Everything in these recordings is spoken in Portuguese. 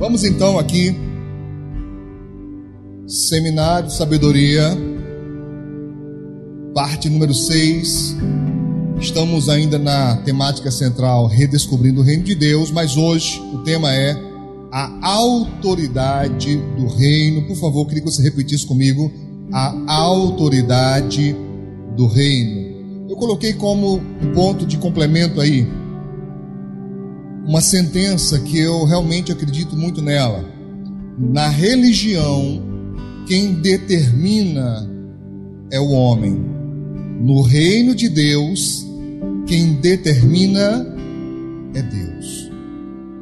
Vamos então aqui, Seminário Sabedoria, parte número 6. Estamos ainda na temática central Redescobrindo o Reino de Deus, mas hoje o tema é a autoridade do reino. Por favor, queria que você repetisse comigo a autoridade do reino. Eu coloquei como um ponto de complemento aí uma sentença que eu realmente acredito muito nela. Na religião, quem determina é o homem. No reino de Deus, quem determina é Deus.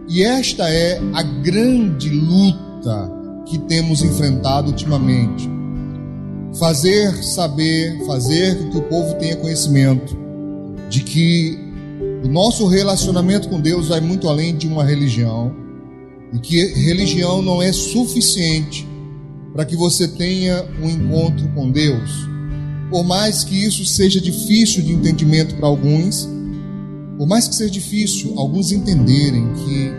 E esta é a grande luta que temos enfrentado ultimamente. Fazer saber, fazer com que o povo tenha conhecimento de que o nosso relacionamento com Deus vai muito além de uma religião e que religião não é suficiente para que você tenha um encontro com Deus. Por mais que isso seja difícil de entendimento para alguns, por mais que seja difícil alguns entenderem que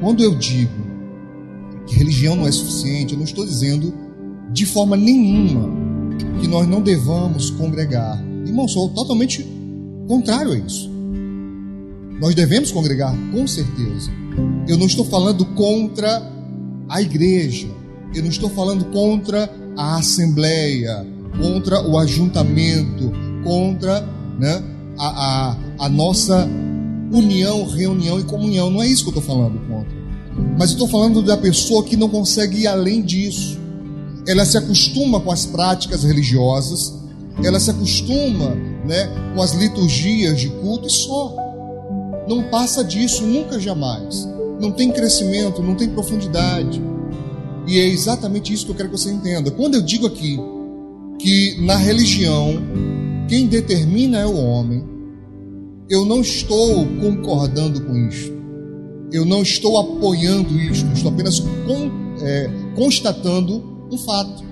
quando eu digo que religião não é suficiente, eu não estou dizendo de forma nenhuma que nós não devamos congregar. Irmão, sou totalmente contrário a isso. Nós devemos congregar, com certeza. Eu não estou falando contra a igreja, eu não estou falando contra a assembleia, contra o ajuntamento, contra né, a, a, a nossa união, reunião e comunhão. Não é isso que eu estou falando contra. Mas eu estou falando da pessoa que não consegue ir além disso. Ela se acostuma com as práticas religiosas, ela se acostuma né, com as liturgias de culto e só não passa disso nunca jamais. Não tem crescimento, não tem profundidade. E é exatamente isso que eu quero que você entenda. Quando eu digo aqui que na religião quem determina é o homem, eu não estou concordando com isso. Eu não estou apoiando isso. Estou apenas é, constatando um fato.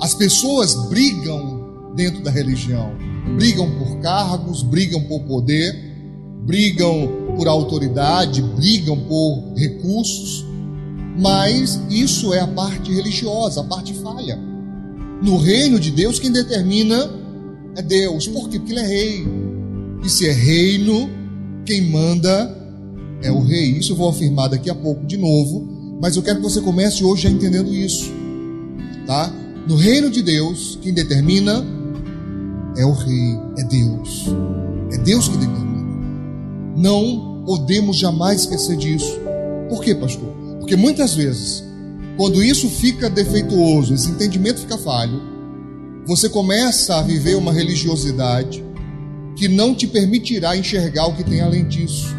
As pessoas brigam dentro da religião, brigam por cargos, brigam por poder brigam por autoridade, brigam por recursos, mas isso é a parte religiosa, a parte falha. No reino de Deus, quem determina é Deus. Por quê? Porque Ele é rei. E se é reino, quem manda é o rei. Isso eu vou afirmar daqui a pouco de novo, mas eu quero que você comece hoje já entendendo isso. Tá? No reino de Deus, quem determina é o rei, é Deus. É Deus que determina. Não podemos jamais esquecer disso. Por quê, pastor? Porque muitas vezes, quando isso fica defeituoso, esse entendimento fica falho, você começa a viver uma religiosidade que não te permitirá enxergar o que tem além disso,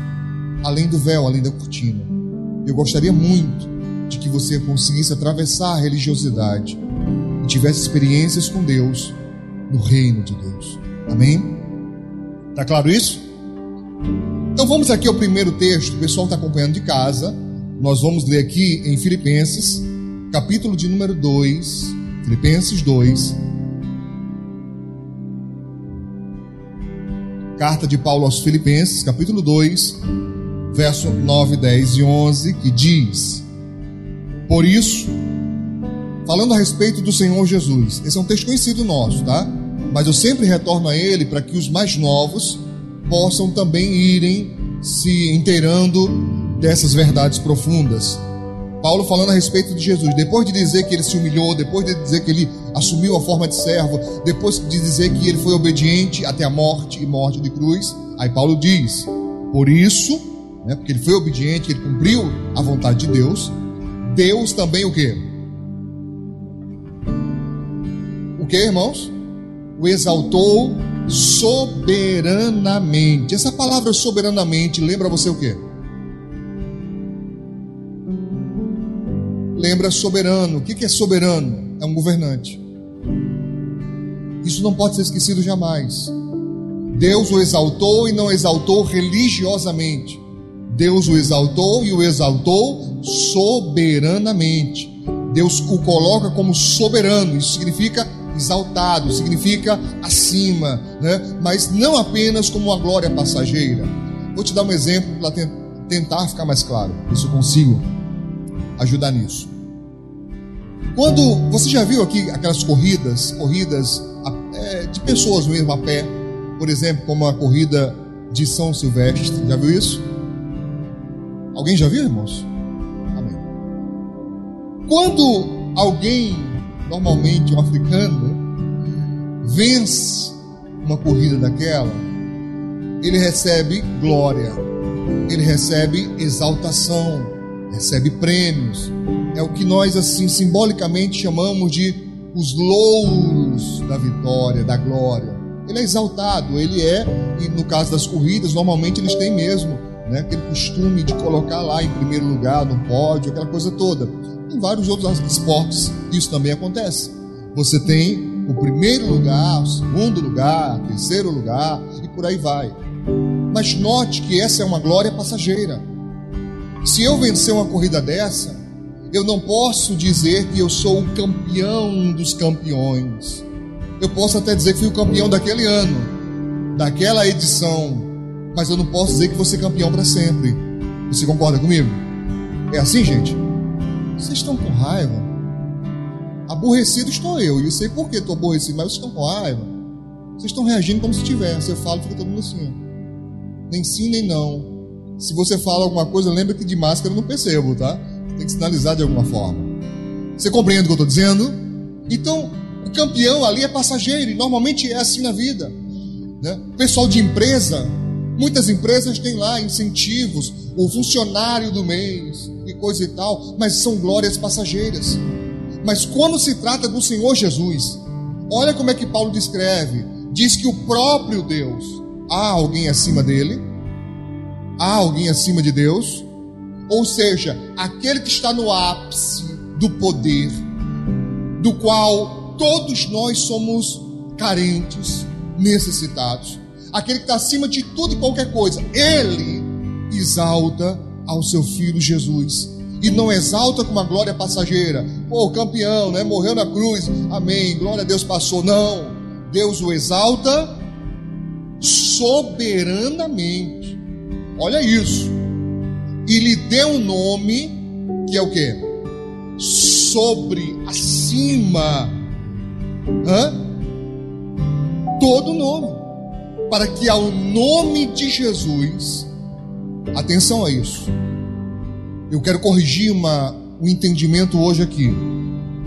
além do véu, além da cortina. Eu gostaria muito de que você conseguisse atravessar a religiosidade e tivesse experiências com Deus no reino de Deus. Amém? Tá claro isso? Então vamos aqui ao primeiro texto, o pessoal está acompanhando de casa. Nós vamos ler aqui em Filipenses, capítulo de número 2, Filipenses 2. Carta de Paulo aos Filipenses, capítulo 2, verso 9, 10 e 11, que diz: Por isso, falando a respeito do Senhor Jesus, esse é um texto conhecido nosso, tá? Mas eu sempre retorno a ele para que os mais novos possam também irem se inteirando dessas verdades profundas. Paulo falando a respeito de Jesus, depois de dizer que ele se humilhou, depois de dizer que ele assumiu a forma de servo, depois de dizer que ele foi obediente até a morte e morte de cruz, aí Paulo diz: por isso, né, porque ele foi obediente, ele cumpriu a vontade de Deus, Deus também o que? O que, irmãos? O exaltou soberanamente. Essa palavra soberanamente lembra você o quê? Lembra soberano. O que é soberano? É um governante. Isso não pode ser esquecido jamais. Deus o exaltou e não exaltou religiosamente. Deus o exaltou e o exaltou soberanamente. Deus o coloca como soberano. Isso significa exaltado, significa acima, né? mas não apenas como uma glória passageira. Vou te dar um exemplo para tentar ficar mais claro, isso eu consigo. ajudar nisso. Quando você já viu aqui aquelas corridas, corridas é, de pessoas mesmo a pé, por exemplo, como a corrida de São Silvestre, já viu isso? Alguém já viu, irmãos? Amém. Quando alguém, normalmente um africano, vence uma corrida daquela, ele recebe glória, ele recebe exaltação, recebe prêmios. É o que nós assim simbolicamente chamamos de os louros da vitória, da glória. Ele é exaltado, ele é, e no caso das corridas, normalmente eles têm mesmo, né, aquele costume de colocar lá em primeiro lugar no pódio, aquela coisa toda. Em vários outros esportes isso também acontece. Você tem o primeiro lugar, o segundo lugar, o terceiro lugar e por aí vai. Mas note que essa é uma glória passageira. Se eu vencer uma corrida dessa, eu não posso dizer que eu sou o campeão dos campeões. Eu posso até dizer que fui o campeão daquele ano, daquela edição, mas eu não posso dizer que vou ser campeão para sempre. Você concorda comigo? É assim, gente? Vocês estão com raiva? Aborrecido estou eu, e eu sei por que estou aborrecido, mas vocês estão com raiva. Vocês estão reagindo como se tivesse. Eu falo, fica todo mundo assim. Nem sim, nem não. Se você fala alguma coisa, lembra que de máscara eu não percebo, tá? Tem que sinalizar de alguma forma. Você compreende o que eu estou dizendo? Então, o campeão ali é passageiro, e normalmente é assim na vida. Né? Pessoal de empresa, muitas empresas têm lá incentivos, o funcionário do mês coisa e tal, mas são glórias passageiras. Mas quando se trata do Senhor Jesus, olha como é que Paulo descreve: diz que o próprio Deus, há alguém acima dele, há alguém acima de Deus, ou seja, aquele que está no ápice do poder, do qual todos nós somos carentes, necessitados, aquele que está acima de tudo e qualquer coisa, ele exalta ao seu filho Jesus. E não exalta com uma glória passageira. Pô, campeão, né? Morreu na cruz. Amém. Glória a Deus passou. Não. Deus o exalta soberanamente. Olha isso e lhe deu um nome que é o que? Sobre, acima, hã? todo nome, para que ao nome de Jesus, atenção a isso. Eu quero corrigir uma, um entendimento hoje aqui,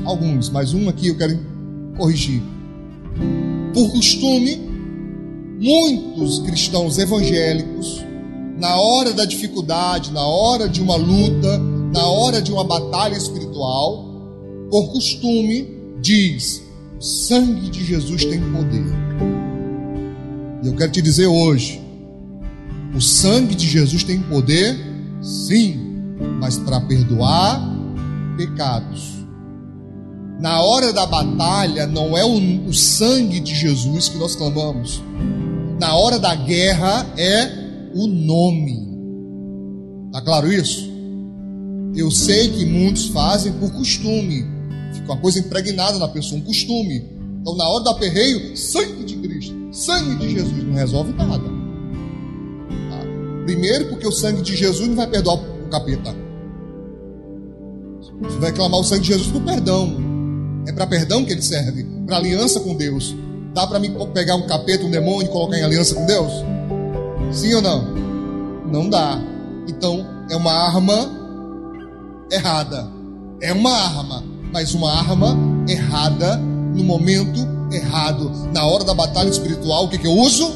alguns, mas um aqui eu quero corrigir. Por costume, muitos cristãos evangélicos na hora da dificuldade, na hora de uma luta, na hora de uma batalha espiritual, por costume, diz: o sangue de Jesus tem poder. E eu quero te dizer hoje: o sangue de Jesus tem poder, sim, mas para perdoar pecados. Na hora da batalha, não é o, o sangue de Jesus que nós clamamos. Na hora da guerra, é o nome. Tá claro isso? Eu sei que muitos fazem por costume. Fica uma coisa impregnada na pessoa, um costume. Então, na hora do aperreio, sangue de Cristo, sangue de Jesus, não resolve nada. Tá? Primeiro, porque o sangue de Jesus não vai perdoar o capeta. Você vai clamar o sangue de Jesus por perdão. É para perdão que ele serve, para aliança com Deus. Dá para mim pegar um capeta, um demônio e colocar em aliança com Deus? Sim ou não? Não dá. Então é uma arma errada. É uma arma, mas uma arma errada no momento errado. Na hora da batalha espiritual, o que, que eu uso?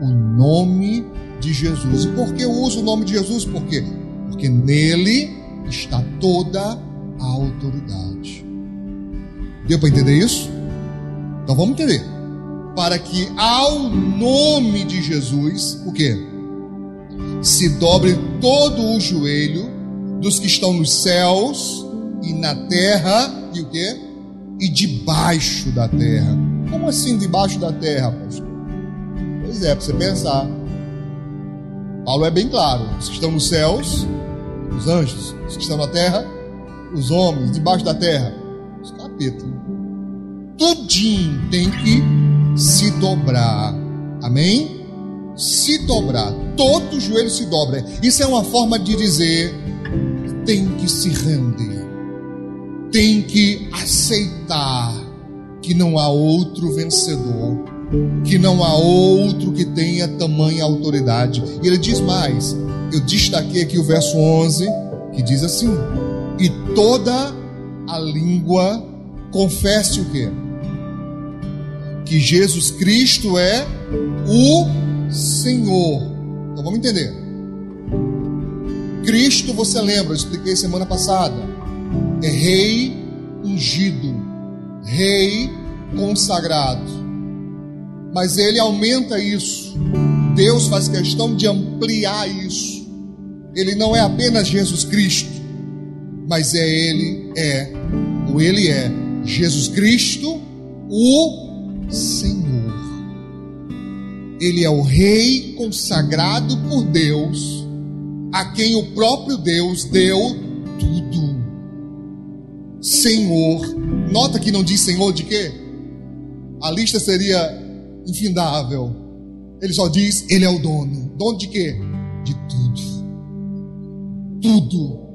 O nome de Jesus. E por que eu uso o nome de Jesus? Por quê? Porque nele está toda a autoridade. Deu para entender isso? Então vamos entender para que ao nome de Jesus, o que? Se dobre todo o joelho dos que estão nos céus e na terra e o que? E debaixo da terra. Como assim debaixo da terra, pastor? Pois é, para você pensar. Paulo é bem claro: os que estão nos céus, os anjos, os que estão na terra, os homens, debaixo da terra, os capetas. Tudinho tem que se dobrar. Amém? Se dobrar. Todo joelho se dobra. Isso é uma forma de dizer tem que se render, tem que aceitar que não há outro vencedor, que não há outro que tenha tamanha autoridade. E ele diz mais: eu destaquei aqui o verso 11, que diz assim: E toda a língua confesse o quê? Que Jesus Cristo é o Senhor. Então vamos entender. Cristo, você lembra, eu expliquei semana passada, é rei ungido, rei consagrado. Mas ele aumenta isso. Deus faz questão de ampliar isso. Ele não é apenas Jesus Cristo, mas é ele é, ou ele é Jesus Cristo, o Senhor. Ele é o rei consagrado por Deus, a quem o próprio Deus deu tudo. Senhor. Nota que não diz Senhor de quê? A lista seria infindável. Ele só diz, Ele é o dono. Dono de quê? De tudo. Tudo.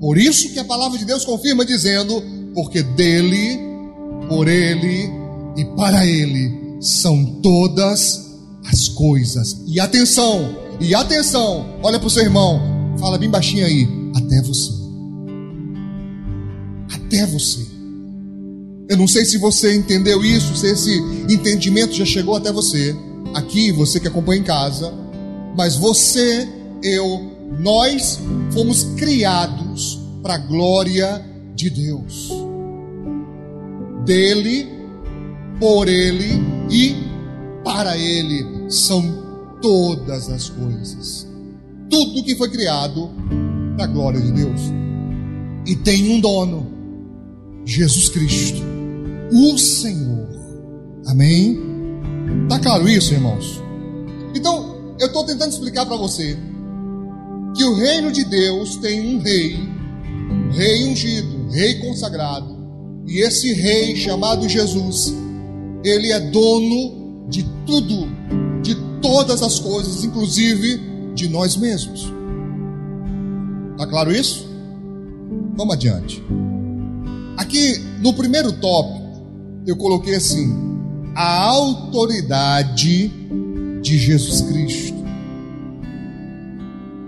Por isso que a palavra de Deus confirma dizendo, porque dele, por ele e para ele são todas as coisas. E atenção, e atenção, olha para o seu irmão, fala bem baixinho aí, até você. Até você. Eu não sei se você entendeu isso, se esse entendimento já chegou até você, aqui, você que acompanha em casa, mas você, eu, nós fomos criados para a glória de Deus. Dele, por Ele e para Ele são todas as coisas. Tudo que foi criado para a glória de Deus. E tem um dono, Jesus Cristo o Senhor. Amém? Tá claro isso, irmãos? Então, eu estou tentando explicar para você que o reino de Deus tem um rei, um rei ungido, um rei consagrado, e esse rei chamado Jesus, ele é dono de tudo, de todas as coisas, inclusive de nós mesmos. Tá claro isso? Vamos adiante. Aqui no primeiro tópico, eu coloquei assim: a autoridade de Jesus Cristo.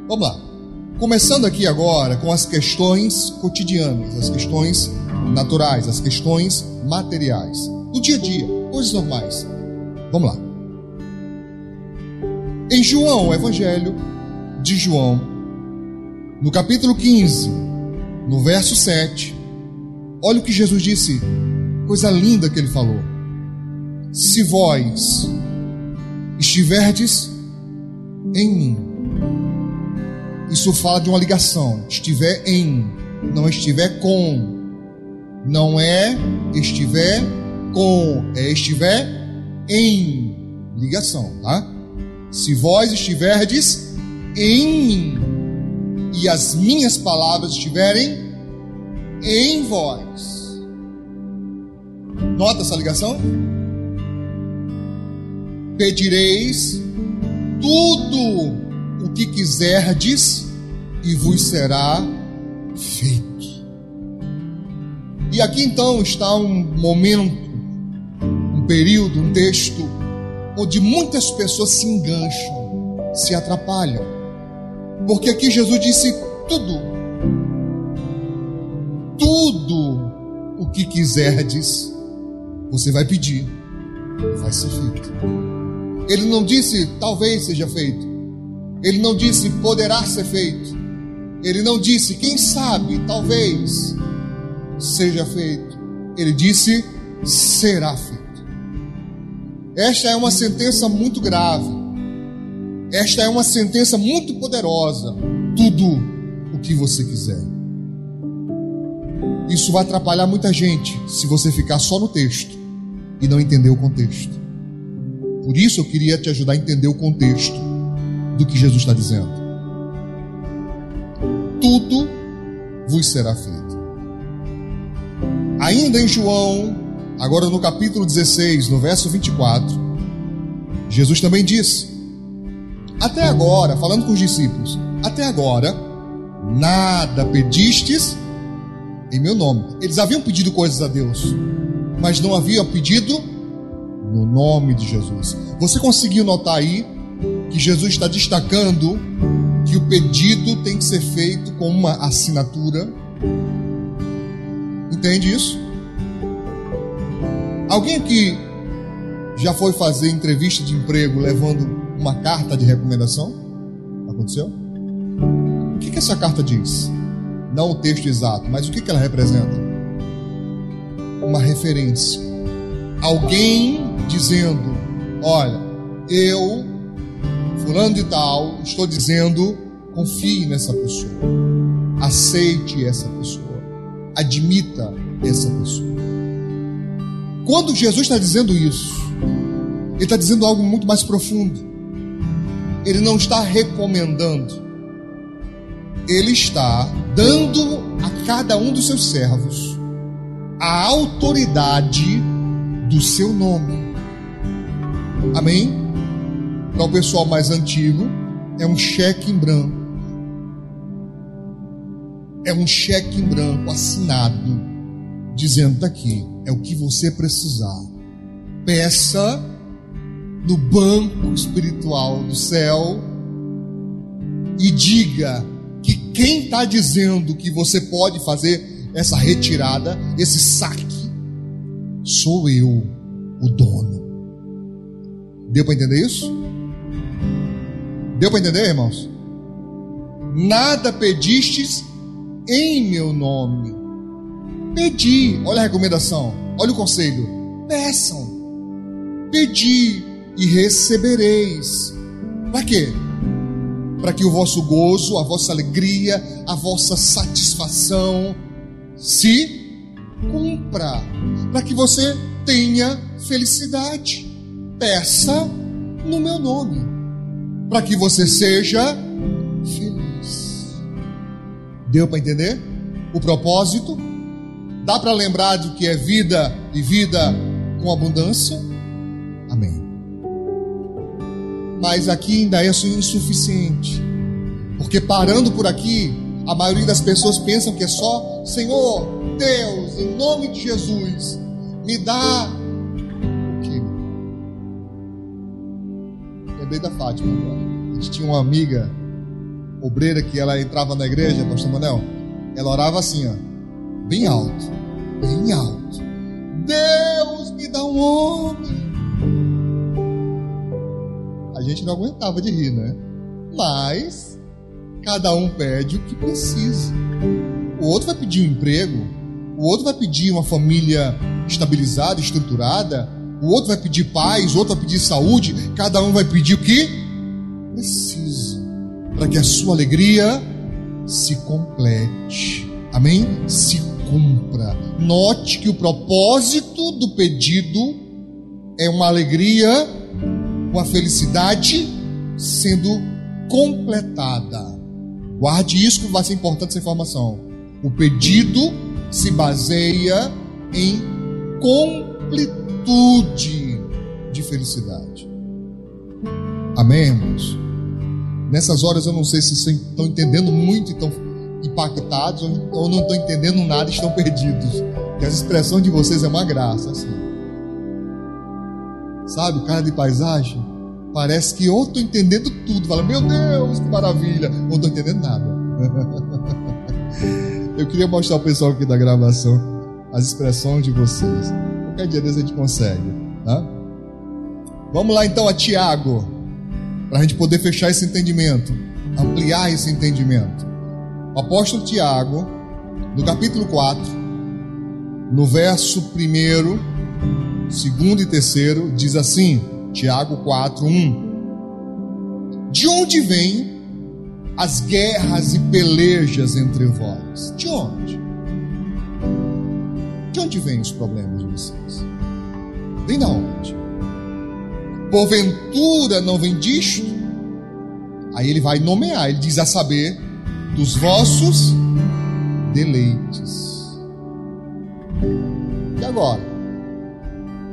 Vamos lá. Começando aqui agora com as questões cotidianas, as questões naturais, as questões materiais, do dia a dia, coisas normais. Vamos lá. Em João, Evangelho de João, no capítulo 15, no verso 7, olha o que Jesus disse Coisa linda que ele falou. Se vós estiverdes em mim, isso fala de uma ligação. Estiver em, não estiver com. Não é estiver com, é estiver em ligação, tá? Se vós estiverdes em e as minhas palavras estiverem em vós, Nota essa ligação? Pedireis tudo o que quiserdes e vos será feito. E aqui então está um momento, um período, um texto onde muitas pessoas se engancham, se atrapalham. Porque aqui Jesus disse tudo. Tudo o que quiserdes você vai pedir vai ser feito. Ele não disse talvez seja feito. Ele não disse poderá ser feito. Ele não disse quem sabe, talvez seja feito. Ele disse será feito. Esta é uma sentença muito grave. Esta é uma sentença muito poderosa. Tudo o que você quiser. Isso vai atrapalhar muita gente se você ficar só no texto e não entender o contexto. Por isso eu queria te ajudar a entender o contexto do que Jesus está dizendo. Tudo vos será feito. Ainda em João, agora no capítulo 16, no verso 24, Jesus também disse: Até agora, falando com os discípulos, até agora, nada pedistes em meu nome. Eles haviam pedido coisas a Deus, mas não haviam pedido no nome de Jesus. Você conseguiu notar aí que Jesus está destacando que o pedido tem que ser feito com uma assinatura? Entende isso? Alguém aqui já foi fazer entrevista de emprego levando uma carta de recomendação? Aconteceu? O que, que essa carta diz? Não o texto exato, mas o que, que ela representa? Uma referência. Alguém dizendo: Olha, eu, fulano de tal, estou dizendo, confie nessa pessoa, aceite essa pessoa, admita essa pessoa. Quando Jesus está dizendo isso, ele está dizendo algo muito mais profundo. Ele não está recomendando, ele está dando a cada um dos seus servos a autoridade do seu nome. Amém? Para o pessoal mais antigo, é um cheque em branco. É um cheque em branco assinado, dizendo daqui, é o que você precisar. Peça no banco espiritual do céu e diga que quem está dizendo que você pode fazer essa retirada, esse saque, sou eu, o dono. Deu para entender isso? Deu para entender, irmãos? Nada pedistes em meu nome. Pedi, olha a recomendação, olha o conselho. Peçam, pedi e recebereis. Para quê? Para que o vosso gozo, a vossa alegria, a vossa satisfação se cumpra. Para que você tenha felicidade. Peça no meu nome. Para que você seja feliz. Deu para entender? O propósito? Dá para lembrar do que é vida e vida com abundância? Amém mas aqui ainda é insuficiente. Porque parando por aqui, a maioria das pessoas pensam que é só Senhor, Deus, em nome de Jesus, me dá Lembrei da Fátima agora. A gente tinha uma amiga obreira que ela entrava na igreja, pastor Manel, ela orava assim, ó, bem alto, bem alto. Deus me dá um homem gente não aguentava de rir, né? Mas cada um pede o que precisa. O outro vai pedir um emprego, o outro vai pedir uma família estabilizada, estruturada, o outro vai pedir paz, o outro vai pedir saúde, cada um vai pedir o que precisa para que a sua alegria se complete. Amém? Se cumpra. Note que o propósito do pedido é uma alegria com a felicidade sendo completada. Guarde isso que vai ser importante essa informação. O pedido se baseia em completude de felicidade. Amém, irmãos? Nessas horas eu não sei se vocês estão entendendo muito e estão impactados ou não estão entendendo nada e estão perdidos. Que a expressão de vocês é uma graça, assim. Sabe, cara de paisagem? Parece que ou estou entendendo tudo, fala, meu Deus, que maravilha, ou estou entendendo nada. Eu queria mostrar ao pessoal aqui da gravação as expressões de vocês. Qualquer dia desse a gente consegue. Tá? Vamos lá então a Tiago, para a gente poder fechar esse entendimento, ampliar esse entendimento. O apóstolo Tiago, no capítulo 4, no verso 1 segundo e terceiro, diz assim, Tiago 4, 1. De onde vêm as guerras e pelejas entre vós? De onde? De onde vêm os problemas de vocês? Vem da onde? Porventura não vem disto? Aí ele vai nomear, ele diz a saber, dos vossos deleites. E agora?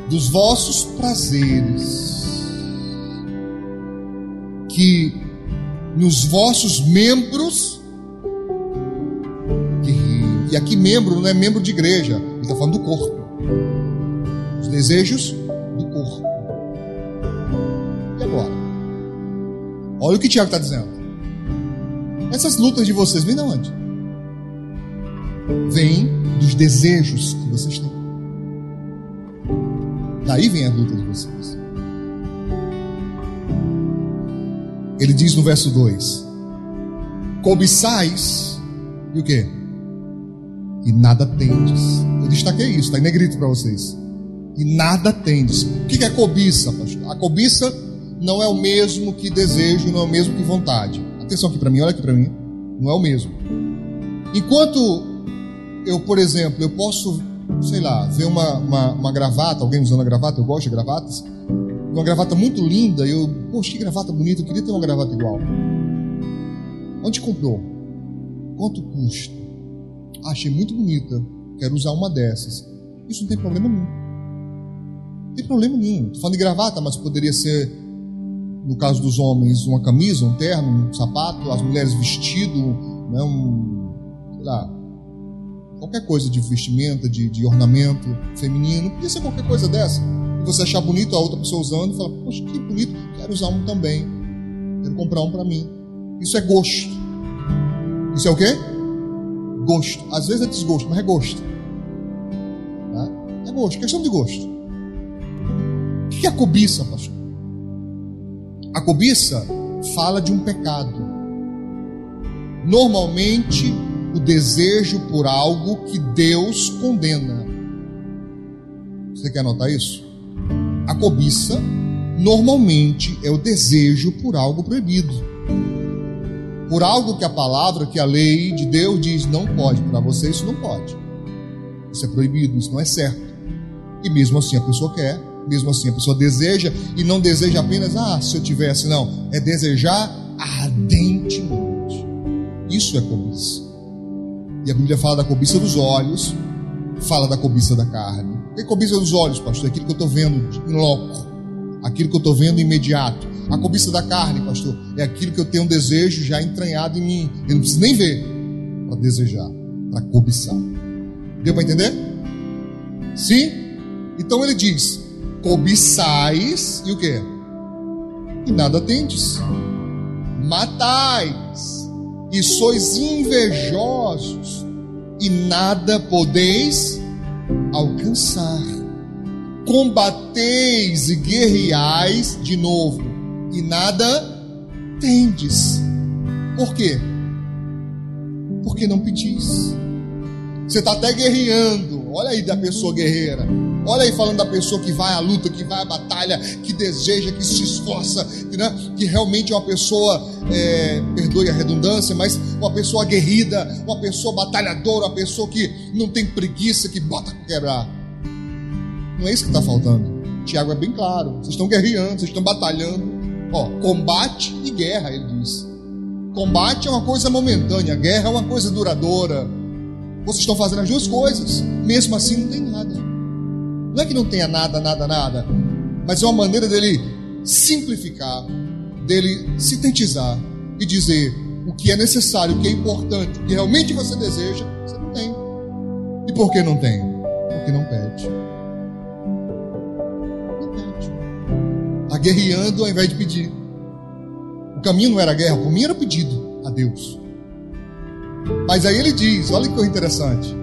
dos vossos prazeres, que nos vossos membros E aqui membro não é membro de igreja, ele está falando do corpo. Os desejos do corpo. E agora? Olha o que o Tiago está dizendo. Essas lutas de vocês vêm de onde? Vêm dos desejos que vocês têm. Daí vem a luta de vocês. Ele diz no verso 2: Cobiçais e o que? E nada tendes. Eu destaquei isso, está em negrito para vocês. E nada tendes. O que é cobiça, pastor? A cobiça não é o mesmo que desejo, não é o mesmo que vontade. Atenção aqui para mim, olha aqui para mim. Não é o mesmo. Enquanto eu, por exemplo, eu posso, sei lá, ver uma, uma, uma gravata, alguém usando a gravata, eu gosto de gravatas, uma gravata muito linda, eu, poxa, que gravata bonita, eu queria ter uma gravata igual. Onde comprou? Quanto custa? Achei muito bonita, quero usar uma dessas. Isso não tem problema nenhum. Não tem problema nenhum. Estou falando de gravata, mas poderia ser, no caso dos homens, uma camisa, um terno, um sapato, as mulheres vestido, né, um, sei lá, qualquer coisa de vestimenta, de, de ornamento feminino, podia ser qualquer coisa dessa. E você achar bonito a outra pessoa usando e falar, poxa, que bonito, quero usar um também. Quero comprar um para mim. Isso é gosto. Isso é o quê? Gosto. Às vezes é desgosto, mas é gosto. Tá? É gosto, questão de gosto. O que é a cobiça, pastor? A cobiça fala de um pecado. Normalmente, o desejo por algo que Deus condena. Você quer anotar isso? A cobiça normalmente é o desejo por algo proibido. Por algo que a palavra, que a lei de Deus diz não pode. Para você isso não pode. Isso é proibido, isso não é certo. E mesmo assim a pessoa quer, mesmo assim a pessoa deseja e não deseja apenas, ah, se eu tivesse, não, é desejar ardentemente. Isso é cobiça. E a Bíblia fala da cobiça dos olhos, fala da cobiça da carne. E cobiça dos olhos, pastor? É aquilo que eu estou vendo em loco, aquilo que eu estou vendo imediato. A cobiça da carne, pastor, é aquilo que eu tenho um desejo já entranhado em mim. Eu não preciso nem ver para desejar, para cobiçar. Deu para entender? Sim? Então ele diz: cobiçais e o que? E nada tendes. Matais e sois invejosos e nada podeis alcançar. Combateis e guerreais de novo e nada tendes. Por quê? Porque não pedis. Você está até guerreando. Olha aí da pessoa guerreira. Olha aí falando da pessoa que vai à luta, que vai à batalha, que deseja, que se esforça, que, né, que realmente é uma pessoa, é, perdoe a redundância, mas uma pessoa aguerrida, uma pessoa batalhadora, uma pessoa que não tem preguiça, que bota quebrar. Não é isso que está faltando. Tiago é bem claro. Vocês estão guerreando, vocês estão batalhando. Ó, combate e guerra, ele diz. Combate é uma coisa momentânea, guerra é uma coisa duradoura. Vocês estão fazendo as duas coisas. Mesmo assim, não tem nada. Não é que não tenha nada, nada, nada. Mas é uma maneira dele simplificar, dele sintetizar e dizer o que é necessário, o que é importante, o que realmente você deseja, você não tem. E por que não tem? Porque não pede. Guerreando ao invés de pedir. O caminho não era guerra, o caminho era pedido a Deus. Mas aí ele diz: olha que coisa interessante.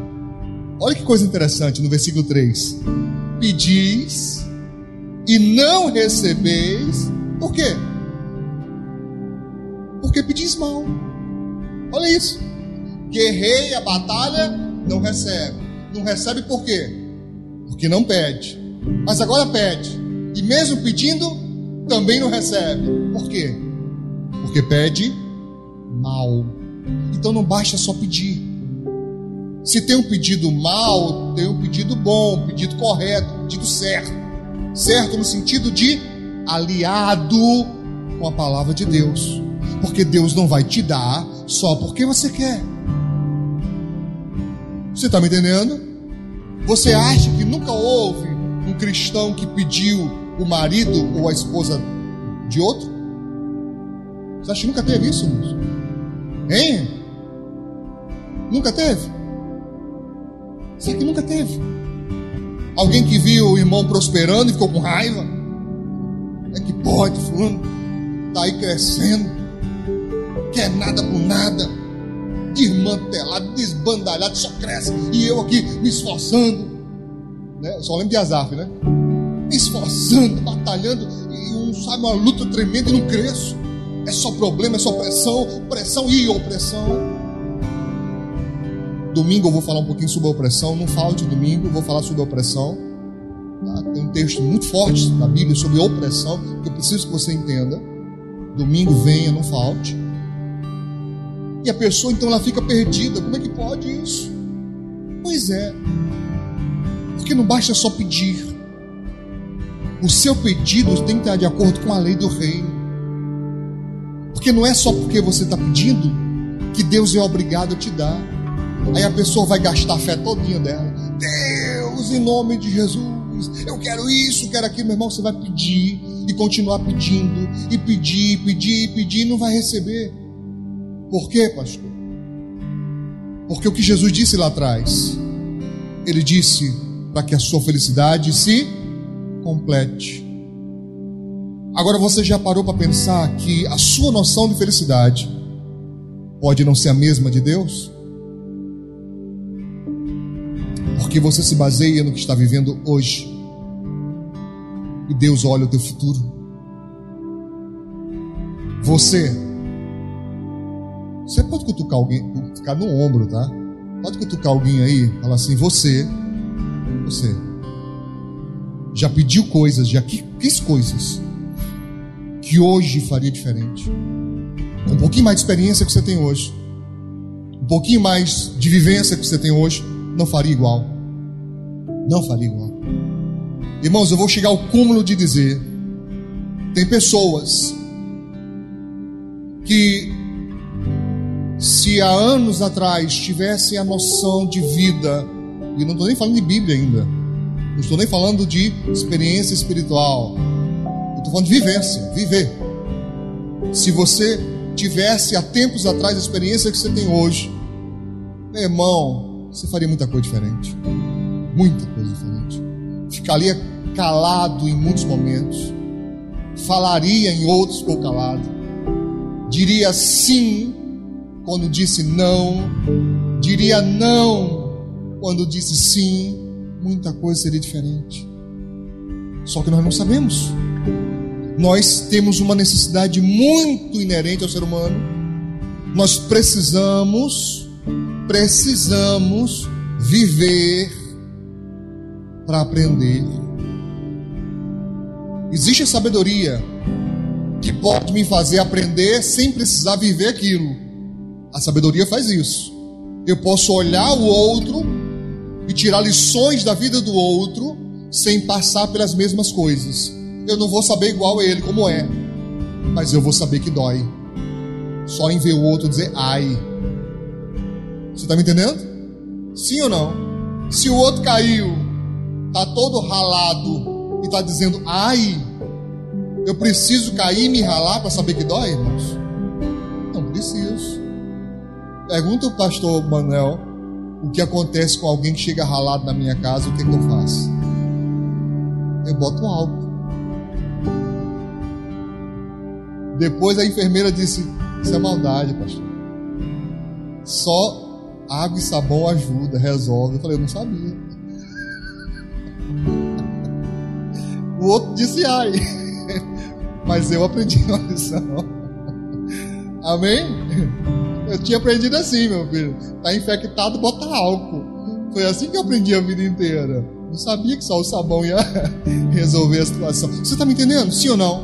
Olha que coisa interessante no versículo 3. Pedis e não recebeis. Por quê? Porque pedis mal. Olha isso. Guerreia a batalha, não recebe. Não recebe por quê? Porque não pede. Mas agora pede. E mesmo pedindo, também não recebe. Por quê? Porque pede mal. Então não basta só pedir. Se tem um pedido mal, tem um pedido bom, um pedido correto, um pedido certo. Certo no sentido de aliado com a palavra de Deus. Porque Deus não vai te dar só porque você quer. Você está me entendendo? Você acha que nunca houve um cristão que pediu o marido ou a esposa de outro? Você acha que nunca teve isso, irmãos? Hein? Nunca teve? Será que nunca teve? Alguém que viu o irmão prosperando e ficou com raiva? É que pode, fulano, tá aí crescendo, quer nada por nada, desmantelado, desbandalhado, só cresce, e eu aqui me esforçando. Né? só lembro de Azaf, né? Esforçando, batalhando, e um, sabe, uma luta tremenda e não cresço. É só problema, é só pressão, pressão e opressão. Domingo eu vou falar um pouquinho sobre a opressão. Não falte domingo, eu vou falar sobre a opressão. Tá? Tem um texto muito forte na Bíblia sobre opressão, que eu preciso que você entenda. Domingo venha, não falte. E a pessoa então ela fica perdida. Como é que pode isso? Pois é. Porque não basta só pedir. O seu pedido tem que estar de acordo com a lei do reino. Porque não é só porque você está pedindo que Deus é obrigado a te dar. Aí a pessoa vai gastar a fé todinha dela. Deus, em nome de Jesus, eu quero isso, quero aquilo, meu irmão. Você vai pedir e continuar pedindo, e pedir, pedir, pedir, e não vai receber. Por quê, pastor? Porque o que Jesus disse lá atrás, ele disse para que a sua felicidade se complete. Agora você já parou para pensar que a sua noção de felicidade pode não ser a mesma de Deus? Porque você se baseia no que está vivendo hoje. E Deus olha o teu futuro. Você você pode cutucar alguém, ficar no ombro, tá? Pode cutucar alguém aí, fala assim: Você, você já pediu coisas, já quis coisas que hoje faria diferente. Com um pouquinho mais de experiência que você tem hoje, um pouquinho mais de vivência que você tem hoje, não faria igual. Não faria igual. Irmãos, eu vou chegar ao cúmulo de dizer: tem pessoas que, se há anos atrás tivessem a noção de vida, e não estou nem falando de Bíblia ainda, não estou nem falando de experiência espiritual, estou falando de vivência, viver. Se você tivesse há tempos atrás a experiência que você tem hoje, meu irmão, você faria muita coisa diferente. Muita coisa diferente. Ficaria calado em muitos momentos. Falaria em outros ficou calado. Diria sim quando disse não. Diria não quando disse sim. Muita coisa seria diferente. Só que nós não sabemos nós temos uma necessidade muito inerente ao ser humano. Nós precisamos, precisamos viver para aprender. Existe a sabedoria que pode me fazer aprender sem precisar viver aquilo. A sabedoria faz isso. Eu posso olhar o outro e tirar lições da vida do outro sem passar pelas mesmas coisas. Eu não vou saber igual a ele como é, mas eu vou saber que dói. Só em ver o outro dizer ai. Você está me entendendo? Sim ou não? Se o outro caiu, tá todo ralado e está dizendo ai, eu preciso cair e me ralar para saber que dói, irmãos? Não preciso. Pergunta o pastor Manuel o que acontece com alguém que chega ralado na minha casa, o que, que eu faço? Eu boto álcool. Depois a enfermeira disse: Isso é maldade, pastor. Só água e sabão ajuda, resolve. Eu falei: Eu não sabia. O outro disse: Ai. Mas eu aprendi uma lição. Amém? Eu tinha aprendido assim, meu filho. Tá infectado, bota álcool. Foi assim que eu aprendi a vida inteira. Não sabia que só o sabão ia resolver a situação. Você está me entendendo? Sim ou não?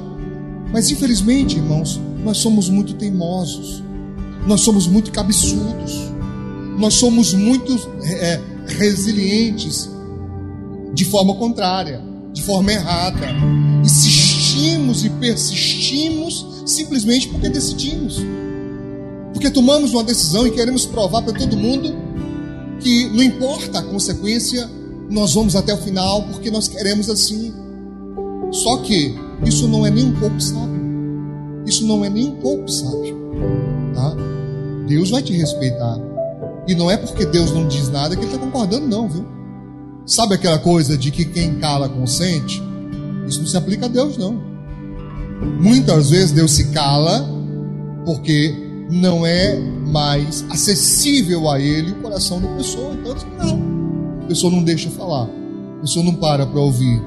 Mas infelizmente, irmãos, nós somos muito teimosos, nós somos muito cabeçudos, nós somos muito é, resilientes de forma contrária, de forma errada. Insistimos e persistimos simplesmente porque decidimos. Porque tomamos uma decisão e queremos provar para todo mundo que não importa a consequência, nós vamos até o final porque nós queremos assim. Só que isso não é nem um pouco sábio. Isso não é nem um pouco sábio. Tá? Deus vai te respeitar. E não é porque Deus não diz nada que ele está concordando, não, viu? Sabe aquela coisa de que quem cala consente? Isso não se aplica a Deus, não. Muitas vezes Deus se cala porque não é mais acessível a Ele o coração da pessoa. Então, não. A pessoa não deixa falar. A pessoa não para para ouvir.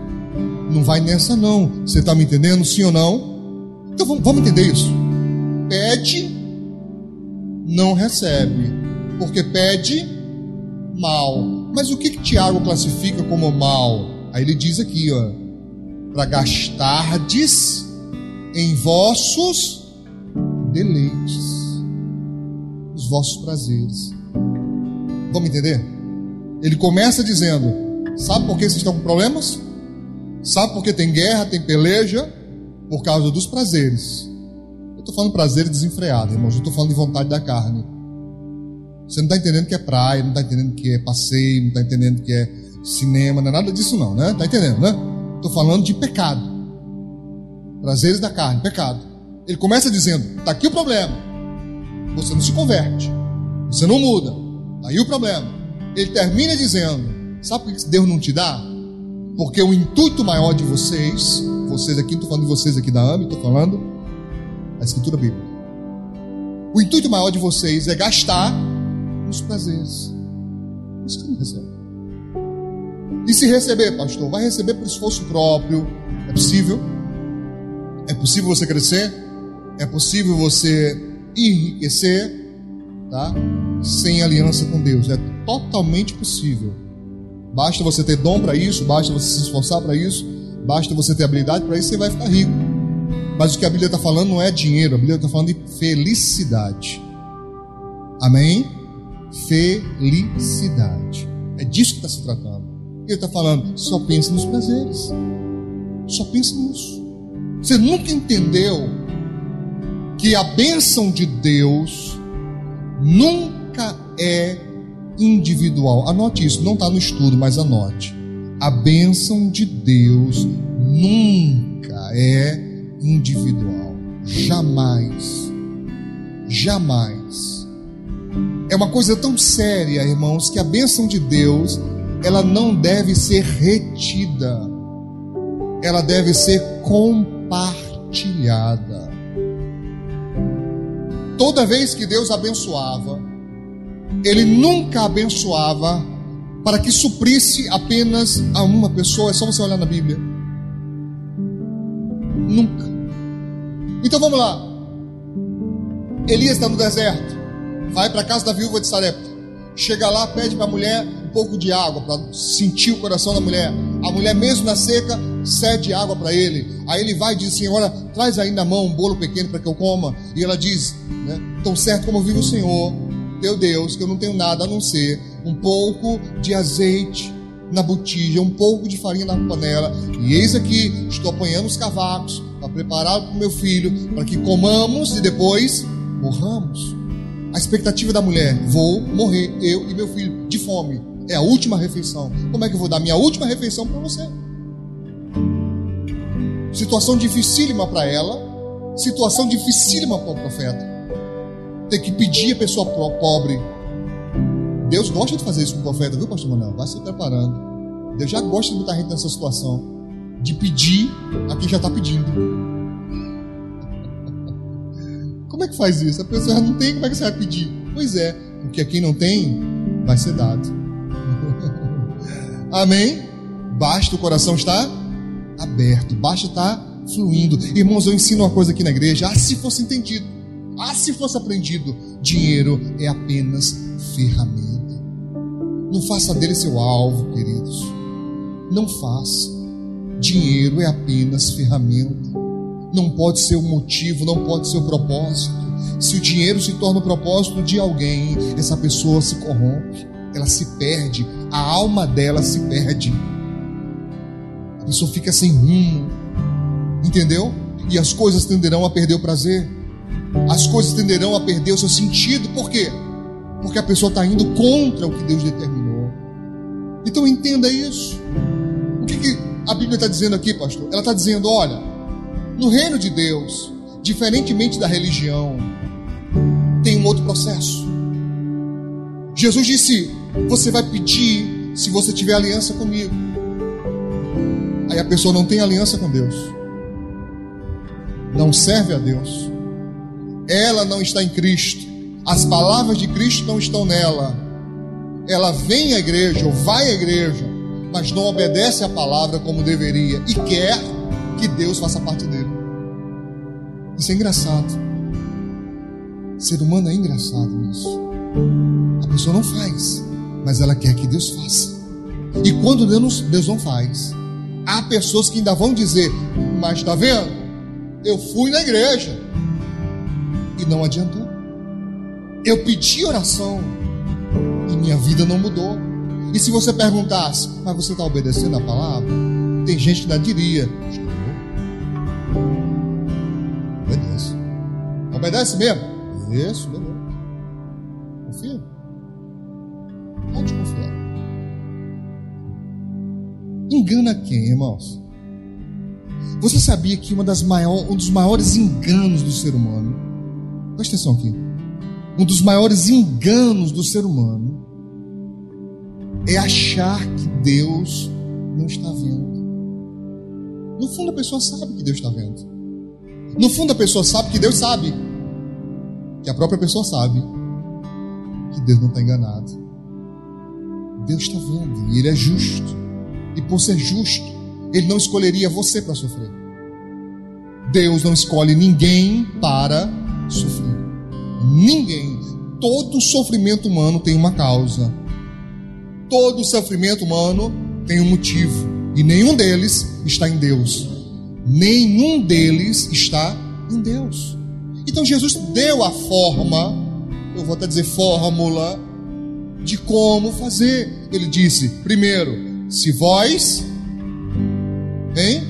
Não vai nessa, não. Você está me entendendo? Sim ou não? Então vamos, vamos entender isso. Pede, não recebe. Porque pede mal. Mas o que, que Tiago classifica como mal? Aí ele diz aqui, ó. Para gastardes em vossos deleites, vossos prazeres. Vamos entender? Ele começa dizendo: Sabe por que vocês estão com problemas? Sabe por que tem guerra, tem peleja? Por causa dos prazeres. Eu estou falando prazer desenfreado, irmãos. Eu estou falando de vontade da carne. Você não está entendendo que é praia, não está entendendo que é passeio, não está entendendo que é cinema, não é nada disso, não, né? Está entendendo, né? Estou falando de pecado. Prazeres da carne, pecado. Ele começa dizendo: está aqui o problema. Você não se converte. Você não muda. Aí o problema. Ele termina dizendo: sabe por que Deus não te dá? Porque o intuito maior de vocês, vocês aqui, estou falando de vocês aqui da AME, estou falando da Escritura Bíblica. O intuito maior de vocês é gastar nos prazeres. Isso que não recebe. E se receber, pastor, vai receber por esforço próprio. É possível? É possível você crescer? É possível você enriquecer, tá? Sem aliança com Deus. É totalmente possível. Basta você ter dom para isso, basta você se esforçar para isso, basta você ter habilidade para isso, você vai ficar rico. Mas o que a Bíblia está falando não é dinheiro, a Bíblia está falando de felicidade. Amém? Felicidade. É disso que está se tratando. Ele está falando, só pensa nos prazeres. Só pensa nisso. Você nunca entendeu que a bênção de Deus nunca é individual. Anote isso, não está no estudo, mas anote. A bênção de Deus nunca é individual. Jamais. Jamais. É uma coisa tão séria, irmãos, que a bênção de Deus, ela não deve ser retida. Ela deve ser compartilhada. Toda vez que Deus abençoava, Ele nunca abençoava para que suprisse apenas a uma pessoa. É só você olhar na Bíblia. Nunca. Então vamos lá. Elias está no deserto. Vai para a casa da viúva de Sarepta. Chega lá, pede para a mulher um pouco de água para sentir o coração da mulher. A mulher, mesmo na seca, cede água para ele. Aí ele vai e diz: Senhora, traz aí na mão um bolo pequeno para que eu coma. E ela diz: né, Tão certo como vive o Senhor, teu Deus, que eu não tenho nada a não ser um pouco de azeite na botija, um pouco de farinha na panela. E eis aqui, estou apanhando os cavacos para preparar para o meu filho, para que comamos e depois morramos. A expectativa da mulher: vou morrer, eu e meu filho, de fome. É a última refeição. Como é que eu vou dar minha última refeição para você? Situação dificílima para ela, situação dificílima para o profeta. Ter que pedir a pessoa pobre. Deus gosta de fazer isso com o profeta, viu, pastor Manuel? Vai se preparando. Deus já gosta de botar a gente nessa situação. De pedir a quem já está pedindo. Como é que faz isso? A pessoa não tem, como é que você vai pedir? Pois é, porque a quem não tem, vai ser dado. Amém? Basta o coração estar aberto, basta estar fluindo. Irmãos, eu ensino uma coisa aqui na igreja. Ah, se fosse entendido, ah, se fosse aprendido, dinheiro é apenas ferramenta. Não faça dele seu alvo, queridos. Não faça. Dinheiro é apenas ferramenta. Não pode ser o motivo, não pode ser o propósito. Se o dinheiro se torna o propósito de alguém, essa pessoa se corrompe, ela se perde, a alma dela se perde pessoa fica sem rumo, entendeu? E as coisas tenderão a perder o prazer, as coisas tenderão a perder o seu sentido, por quê? Porque a pessoa está indo contra o que Deus determinou. Então entenda isso. O que, que a Bíblia está dizendo aqui, pastor? Ela está dizendo: olha, no reino de Deus, diferentemente da religião, tem um outro processo. Jesus disse: Você vai pedir se você tiver aliança comigo. Aí a pessoa não tem aliança com Deus, não serve a Deus, ela não está em Cristo, as palavras de Cristo não estão nela. Ela vem à igreja ou vai à igreja, mas não obedece à palavra como deveria e quer que Deus faça parte dele. Isso é engraçado. Ser humano é engraçado nisso. A pessoa não faz, mas ela quer que Deus faça. E quando Deus não faz, há pessoas que ainda vão dizer: Mas está vendo? Eu fui na igreja e não adiantou. Eu pedi oração e minha vida não mudou. E se você perguntasse, mas você está obedecendo a palavra? Tem gente que ainda diria: Obedece. Obedece mesmo? Isso, beleza. Engana quem, irmãos? Você sabia que maior, um dos maiores enganos do ser humano, presta atenção aqui, um dos maiores enganos do ser humano é achar que Deus não está vendo. No fundo, a pessoa sabe que Deus está vendo. No fundo, a pessoa sabe que Deus sabe. Que a própria pessoa sabe que Deus não está enganado. Deus está vendo e Ele é justo. E por ser justo, Ele não escolheria você para sofrer. Deus não escolhe ninguém para sofrer. Ninguém. Todo sofrimento humano tem uma causa. Todo sofrimento humano tem um motivo. E nenhum deles está em Deus. Nenhum deles está em Deus. Então Jesus deu a forma, eu vou até dizer fórmula, de como fazer. Ele disse: primeiro, se vós, hein,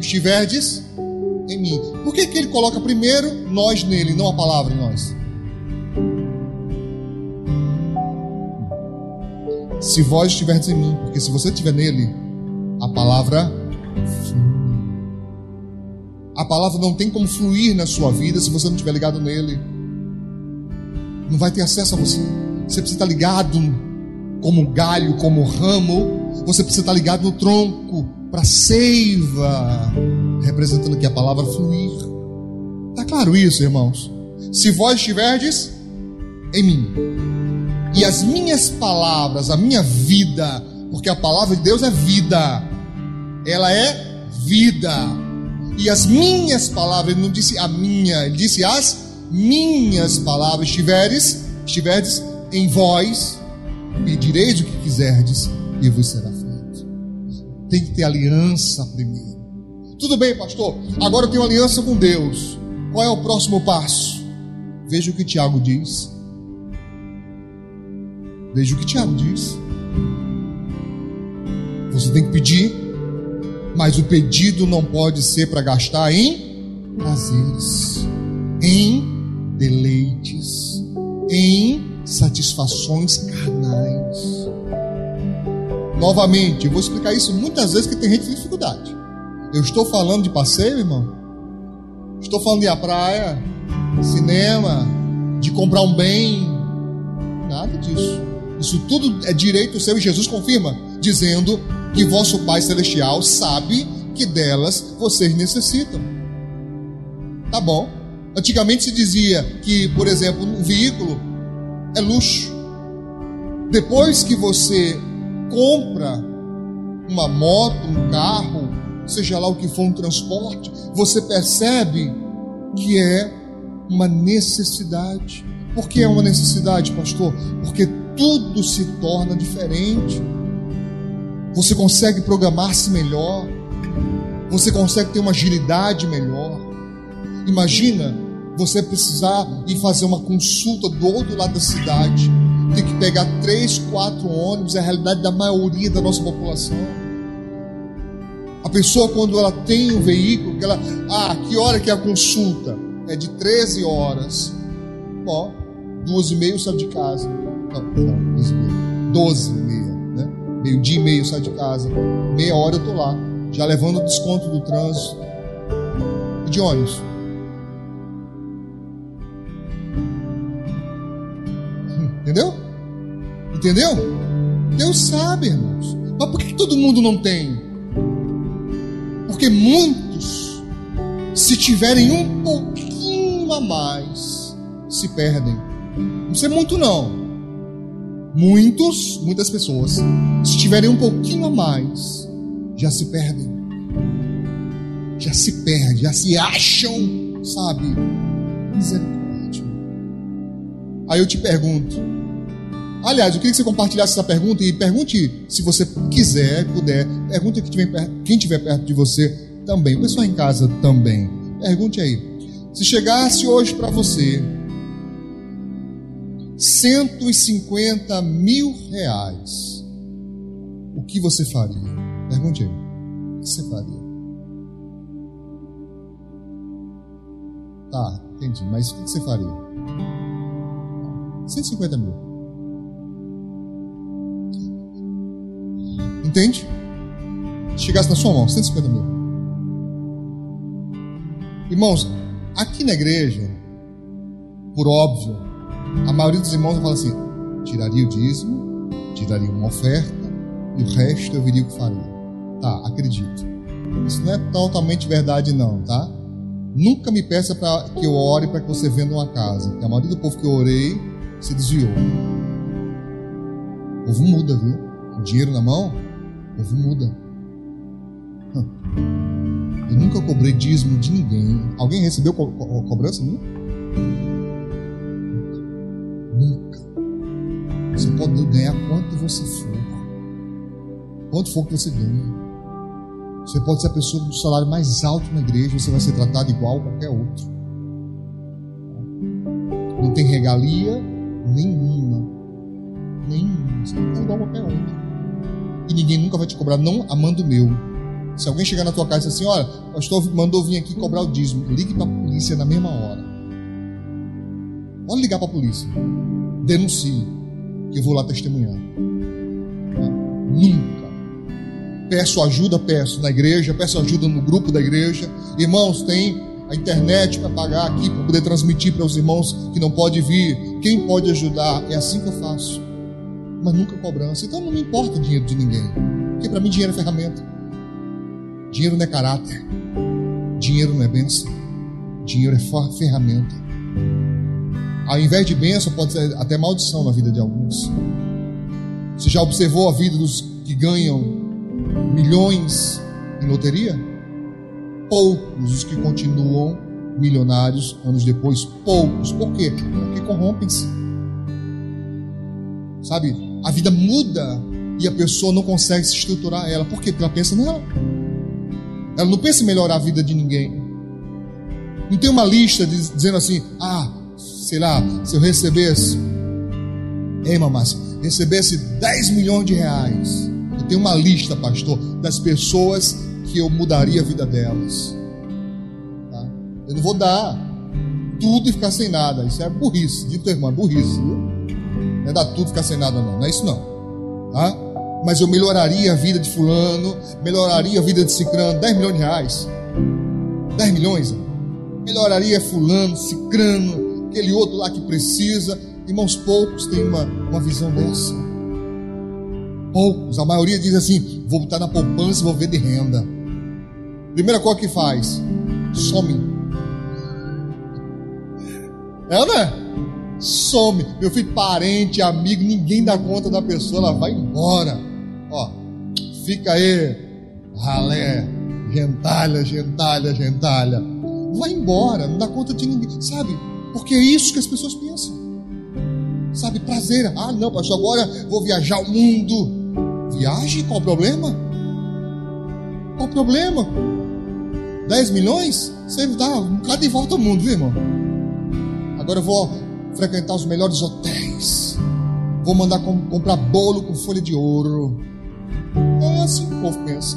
estiverdes em mim. Por que, que ele coloca primeiro nós nele, não a palavra em nós? Se vós estiverdes em mim, porque se você estiver nele, a palavra flui. A palavra não tem como fluir na sua vida se você não estiver ligado nele. Não vai ter acesso a você. Você precisa estar ligado como galho, como ramo. Você precisa estar ligado no tronco para seiva, representando aqui a palavra fluir. Tá claro isso, irmãos? Se vós estiverdes em mim, e as minhas palavras, a minha vida, porque a palavra de Deus é vida, ela é vida. E as minhas palavras, ele não disse a minha, ele disse as minhas palavras, estiveres, estiveres em vós, pedireis o que quiserdes e vos será feito. Tem que ter aliança primeiro. Tudo bem, pastor, agora eu tenho aliança com Deus. Qual é o próximo passo? Veja o que Tiago diz. Veja o que Tiago diz. Você tem que pedir, mas o pedido não pode ser para gastar em prazeres, em deleites, em satisfações carnais. Novamente, eu vou explicar isso muitas vezes que tem gente tem dificuldade. Eu estou falando de passeio, irmão. Estou falando de à praia, cinema, de comprar um bem. Nada disso. Isso tudo é direito seu e Jesus confirma, dizendo que vosso Pai Celestial sabe que delas vocês necessitam. Tá bom. Antigamente se dizia que, por exemplo, um veículo é luxo. Depois que você compra uma moto, um carro, seja lá o que for um transporte, você percebe que é uma necessidade. Por que é uma necessidade, pastor? Porque tudo se torna diferente. Você consegue programar-se melhor. Você consegue ter uma agilidade melhor. Imagina você precisar ir fazer uma consulta do outro lado da cidade. Tem que pegar três, quatro ônibus, é a realidade da maioria da nossa população. A pessoa, quando ela tem um veículo, que ela, ah, que hora que é a consulta? É de 13 horas. Bom, duas e meia eu saio de casa. Não, não, duas e meia. Doze e meia, né? Meio dia e meio eu saio de casa. Meia hora eu tô lá, já levando o desconto do trânsito. E de ônibus. Entendeu? Deus sabe, irmãos. Mas por que todo mundo não tem? Porque muitos, se tiverem um pouquinho a mais, se perdem. Não sei muito não. Muitos, muitas pessoas, se tiverem um pouquinho a mais, já se perdem. Já se perdem, já se acham, sabe? Misericórdia. Aí eu te pergunto, Aliás, eu queria que você compartilhasse essa pergunta e pergunte, se você quiser, puder, pergunte quem estiver perto de você também, o pessoal em casa também. Pergunte aí. Se chegasse hoje para você 150 mil reais, o que você faria? Pergunte aí. O que você faria? Tá, entendi. Mas o que você faria? 150 mil. Entende? Chegasse na sua mão, 150 mil. Irmãos, aqui na igreja, por óbvio, a maioria dos irmãos fala assim: tiraria o dízimo, tiraria uma oferta, e o resto eu viria o que faria. Tá, acredito. Isso não é totalmente verdade, não, tá? Nunca me peça para que eu ore para que você venda uma casa, porque a maioria do povo que eu orei se desviou. O povo muda, viu? O dinheiro na mão, o povo muda. Eu nunca cobrei dízimo de ninguém. Alguém recebeu co co cobrança minha? Nunca. Você pode ganhar quanto você for. Quanto for que você ganha. Você pode ser a pessoa do salário mais alto na igreja, você vai ser tratado igual a qualquer outro. Não tem regalia nenhuma. Nenhuma. Você não é igual a qualquer outro e ninguém nunca vai te cobrar, não amando o meu. Se alguém chegar na tua casa e assim, olha, pastor mandou vir aqui cobrar o dízimo, ligue para a polícia na mesma hora. Pode ligar para a polícia. Denuncie, que eu vou lá testemunhar. Nunca. Peço ajuda, peço na igreja, peço ajuda no grupo da igreja. Irmãos, tem a internet para pagar aqui, para poder transmitir para os irmãos que não pode vir. Quem pode ajudar? É assim que eu faço mas nunca cobrança. Então não me importa o dinheiro de ninguém. Porque para mim dinheiro é ferramenta. Dinheiro não é caráter. Dinheiro não é bênção. Dinheiro é ferramenta. Ao invés de bênção, pode ser até maldição na vida de alguns. Você já observou a vida dos que ganham milhões em loteria? Poucos os que continuam milionários anos depois. Poucos. Por quê? Porque corrompem-se. Sabe? A vida muda e a pessoa não consegue se estruturar ela. Por quê? Porque ela pensa nela. Ela não pensa em melhorar a vida de ninguém. Não tem uma lista dizendo assim: ah, sei lá, se eu recebesse, ei, mamãe, recebesse 10 milhões de reais, eu tenho uma lista, pastor, das pessoas que eu mudaria a vida delas. Tá? Eu não vou dar tudo e ficar sem nada. Isso é burrice, dito irmão, é burrice. Viu? Não é dar tudo ficar sem nada, não. Não é isso, não. Tá? Mas eu melhoraria a vida de fulano, melhoraria a vida de cicrano, 10 milhões de reais. 10 milhões. Melhoraria fulano, cicrano, aquele outro lá que precisa. Irmãos, poucos têm uma, uma visão dessa. Poucos. A maioria diz assim, vou botar na poupança e vou ver de renda. Primeira coisa que faz, some. É ou não é? Some. Meu filho, parente, amigo, ninguém dá conta da pessoa, ela vai embora. Ó, fica aí, ralé, gentalha, gentalha, gentalha. Vai embora, não dá conta de ninguém, sabe? Porque é isso que as pessoas pensam. Sabe, prazer. Ah, não, pastor, agora vou viajar o mundo. Viaje, qual o problema? Qual o problema? 10 milhões? Você dá um bocado de volta ao mundo, viu, irmão? Agora eu vou frequentar os melhores hotéis. Vou mandar comprar bolo com folha de ouro. É assim que o povo pensa.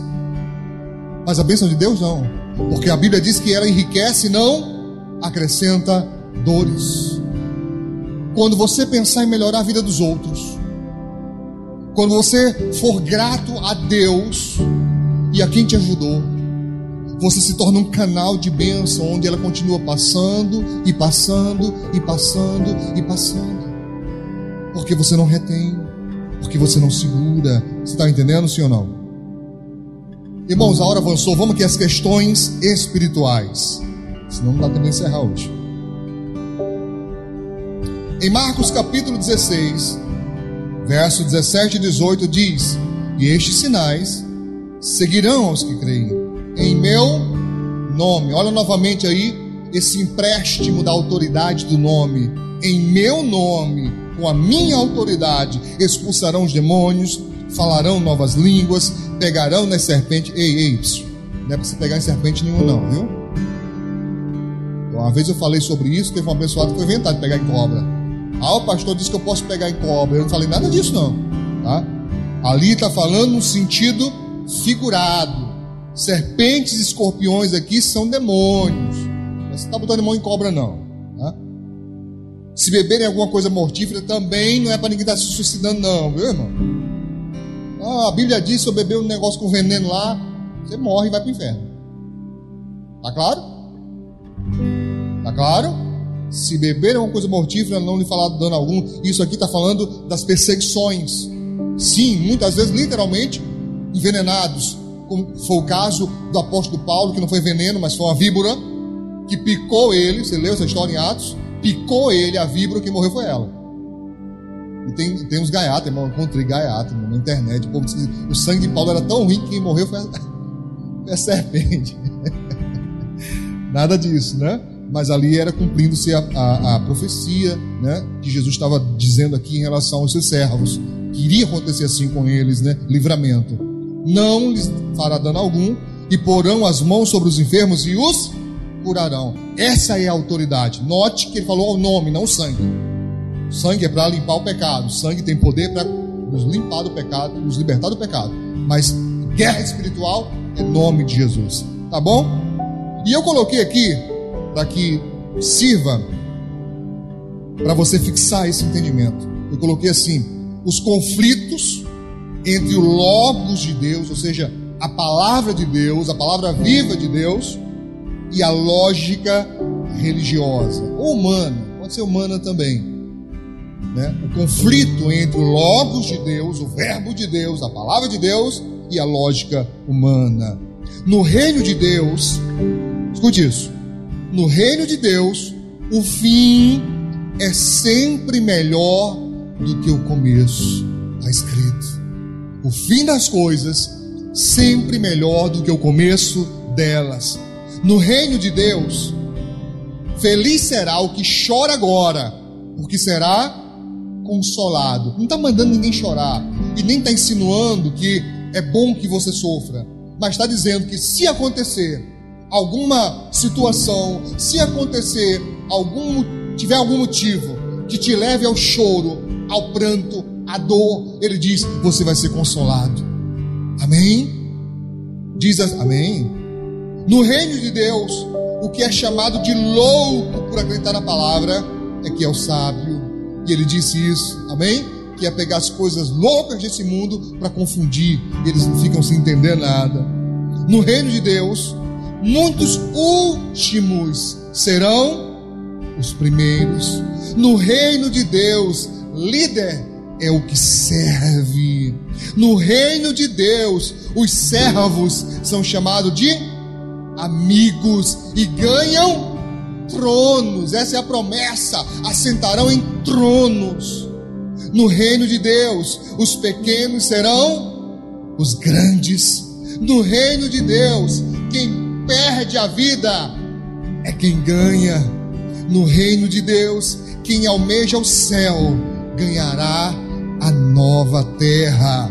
Mas a bênção de Deus não. Porque a Bíblia diz que ela enriquece não acrescenta dores. Quando você pensar em melhorar a vida dos outros, quando você for grato a Deus e a quem te ajudou, você se torna um canal de bênção onde ela continua passando e passando e passando e passando. Porque você não retém, porque você não segura. Você está entendendo, sim ou não? Irmãos, a hora avançou. Vamos aqui às questões espirituais. Senão não dá tempo de encerrar hoje. Em Marcos capítulo 16, verso 17 e 18 diz: E estes sinais seguirão aos que creem em meu nome. Olha novamente aí esse empréstimo da autoridade do nome. Em meu nome, com a minha autoridade, expulsarão os demônios, falarão novas línguas, pegarão na serpente. Ei, ei, não é para você pegar em serpente nenhum, não, viu? Então, uma vez eu falei sobre isso, teve um abençoado que foi inventado de pegar em cobra. Ah, o pastor disse que eu posso pegar em cobra. Eu não falei nada disso, não. Tá? Ali está falando no sentido figurado. Serpentes e escorpiões aqui são demônios. Você está botando mão em cobra, não. Tá? Se beberem alguma coisa mortífera, também não é para ninguém estar tá se suicidando, não, viu, irmão? Ah, a Bíblia diz: se eu beber um negócio com veneno lá, você morre e vai para o inferno. Tá claro? Tá claro? Se beber alguma coisa mortífera, não lhe falar dano algum. Isso aqui está falando das perseguições. Sim, muitas vezes, literalmente, envenenados. Como foi o caso do apóstolo Paulo, que não foi veneno, mas foi uma víbora que picou ele. Você leu essa história em Atos? Picou ele, a víbora, que morreu foi ela. E tem, tem uns gaiatos, irmão. Eu encontrei irmão, na internet. O povo disse o sangue de Paulo era tão ruim que quem morreu foi a, foi a serpente. Nada disso, né? Mas ali era cumprindo-se a, a, a, profecia né, que Jesus estava dizendo aqui em relação aos seus servos. Que iria acontecer assim com eles, né? Livramento. Não lhes fará dano algum, e porão as mãos sobre os enfermos e os curarão. Essa é a autoridade. Note que ele falou o nome, não o sangue. O sangue é para limpar o pecado. O sangue tem poder para nos limpar do pecado, nos libertar do pecado. Mas guerra espiritual é nome de Jesus. Tá bom? E eu coloquei aqui para que sirva para você fixar esse entendimento. Eu coloquei assim: os conflitos entre o Logos de Deus, ou seja, a palavra de Deus, a palavra viva de Deus, e a lógica religiosa, ou humana, pode ser humana também. Né? O conflito entre o Logos de Deus, o Verbo de Deus, a palavra de Deus e a lógica humana. No reino de Deus, escute isso: no reino de Deus, o fim é sempre melhor do que o começo. Está escrito. O fim das coisas sempre melhor do que o começo delas. No reino de Deus, feliz será o que chora agora, porque será consolado. Não está mandando ninguém chorar e nem está insinuando que é bom que você sofra, mas está dizendo que se acontecer alguma situação, se acontecer algum tiver algum motivo que te leve ao choro, ao pranto, à dor, ele diz: você vai ser consolado. Amém? Diz amém. No reino de Deus, o que é chamado de louco por acreditar na palavra é que é o sábio. E ele disse isso, amém? Que é pegar as coisas loucas desse mundo para confundir, eles não ficam sem entender nada. No reino de Deus, muitos últimos serão os primeiros. No reino de Deus, líder é o que serve. No reino de Deus, os servos são chamados de amigos e ganham tronos. Essa é a promessa. Assentarão em tronos. No reino de Deus, os pequenos serão os grandes. No reino de Deus, quem perde a vida é quem ganha. No reino de Deus, quem almeja o céu ganhará a nova terra.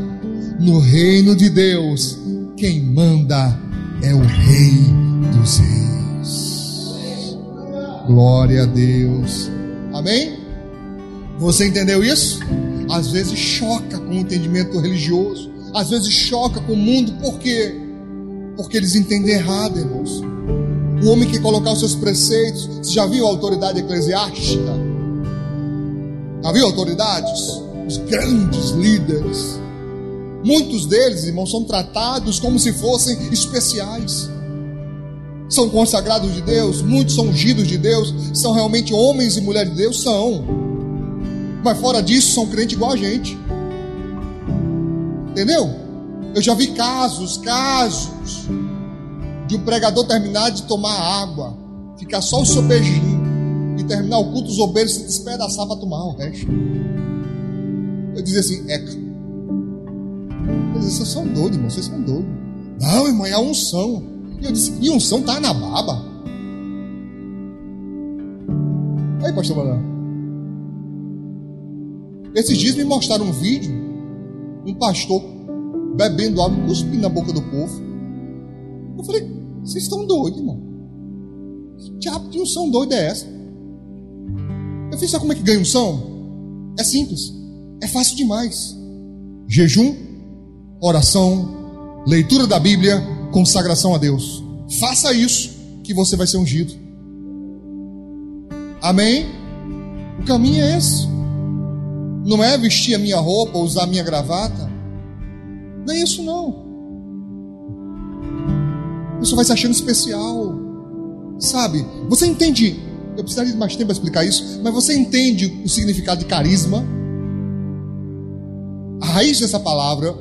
No reino de Deus, quem manda é o Rei dos Reis. Glória a Deus. Amém? Você entendeu isso? Às vezes choca com o entendimento religioso, às vezes choca com o mundo, por quê? Porque eles entendem errado, irmãos. O homem que colocar os seus preceitos, você já viu a autoridade eclesiástica? Já viu autoridades? Os grandes líderes Muitos deles, irmãos, são tratados como se fossem especiais. São consagrados de Deus, muitos são ungidos de Deus, são realmente homens e mulheres de Deus, são. Mas fora disso, são crentes igual a gente. Entendeu? Eu já vi casos, casos de um pregador terminar de tomar água, ficar só o seu beijinho e terminar o culto, os obreiros se despedaçar para tomar o resto. Eu dizia assim, eca. Vocês são doidos, irmão, vocês são doidos. Não, irmão, é a unção. E eu disse, e unção tá na baba. Aí, pastor Manuel. Esses dias me mostraram um vídeo, um pastor bebendo água, cuspindo na boca do povo. Eu falei, vocês estão doidos, irmão. Que diabo de unção doida é essa? Eu fiz, sabe como é que ganha unção? É simples. É fácil demais. Jejum, oração, leitura da Bíblia, consagração a Deus. Faça isso que você vai ser ungido. Amém? O caminho é esse. Não é vestir a minha roupa, usar a minha gravata. Não é isso não. Você vai se achando especial. Sabe? Você entende? Eu precisaria de mais tempo para explicar isso, mas você entende o significado de carisma? Raiz dessa palavra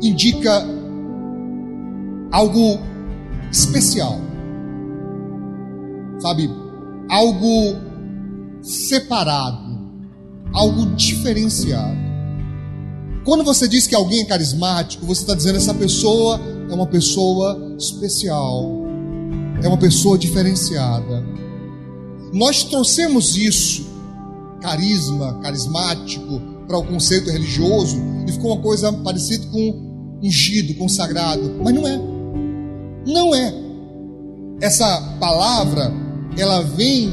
indica algo especial. Sabe? Algo separado, algo diferenciado. Quando você diz que alguém é carismático, você está dizendo essa pessoa é uma pessoa especial, é uma pessoa diferenciada. Nós trouxemos isso, carisma, carismático, para o conceito religioso e ficou uma coisa parecida com ungido, consagrado, mas não é. Não é. Essa palavra, ela vem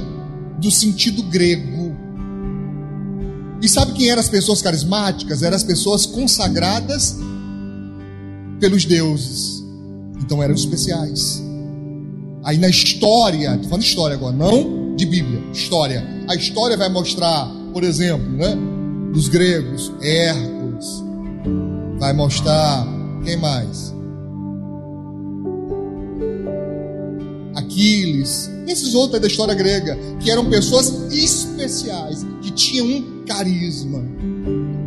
do sentido grego e sabe quem eram as pessoas carismáticas? Eram as pessoas consagradas pelos deuses. Então eram especiais. Aí na história, estou falando história agora, não de Bíblia, história. A história vai mostrar, por exemplo, né, dos gregos, Hércules. Vai mostrar quem mais? Aquiles, esses outros da história grega, que eram pessoas especiais, que tinham um carisma.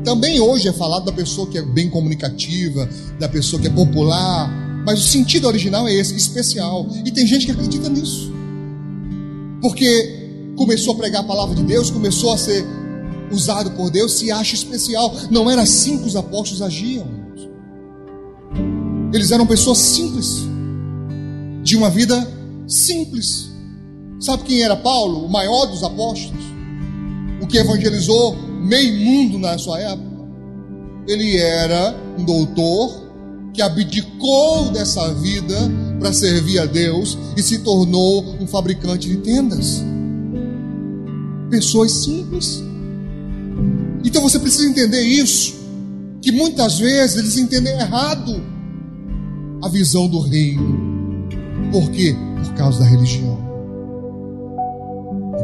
Também hoje é falado da pessoa que é bem comunicativa, da pessoa que é popular, mas o sentido original é esse, especial. E tem gente que acredita nisso. Porque começou a pregar a palavra de Deus, começou a ser usado por Deus, se acha especial. Não era assim que os apóstolos agiam. Eles eram pessoas simples, de uma vida simples. Sabe quem era Paulo, o maior dos apóstolos? o que evangelizou meio mundo na sua época. Ele era um doutor que abdicou dessa vida para servir a Deus e se tornou um fabricante de tendas. Pessoas simples. Então você precisa entender isso, que muitas vezes eles entendem errado a visão do reino. Por quê? Por causa da religião.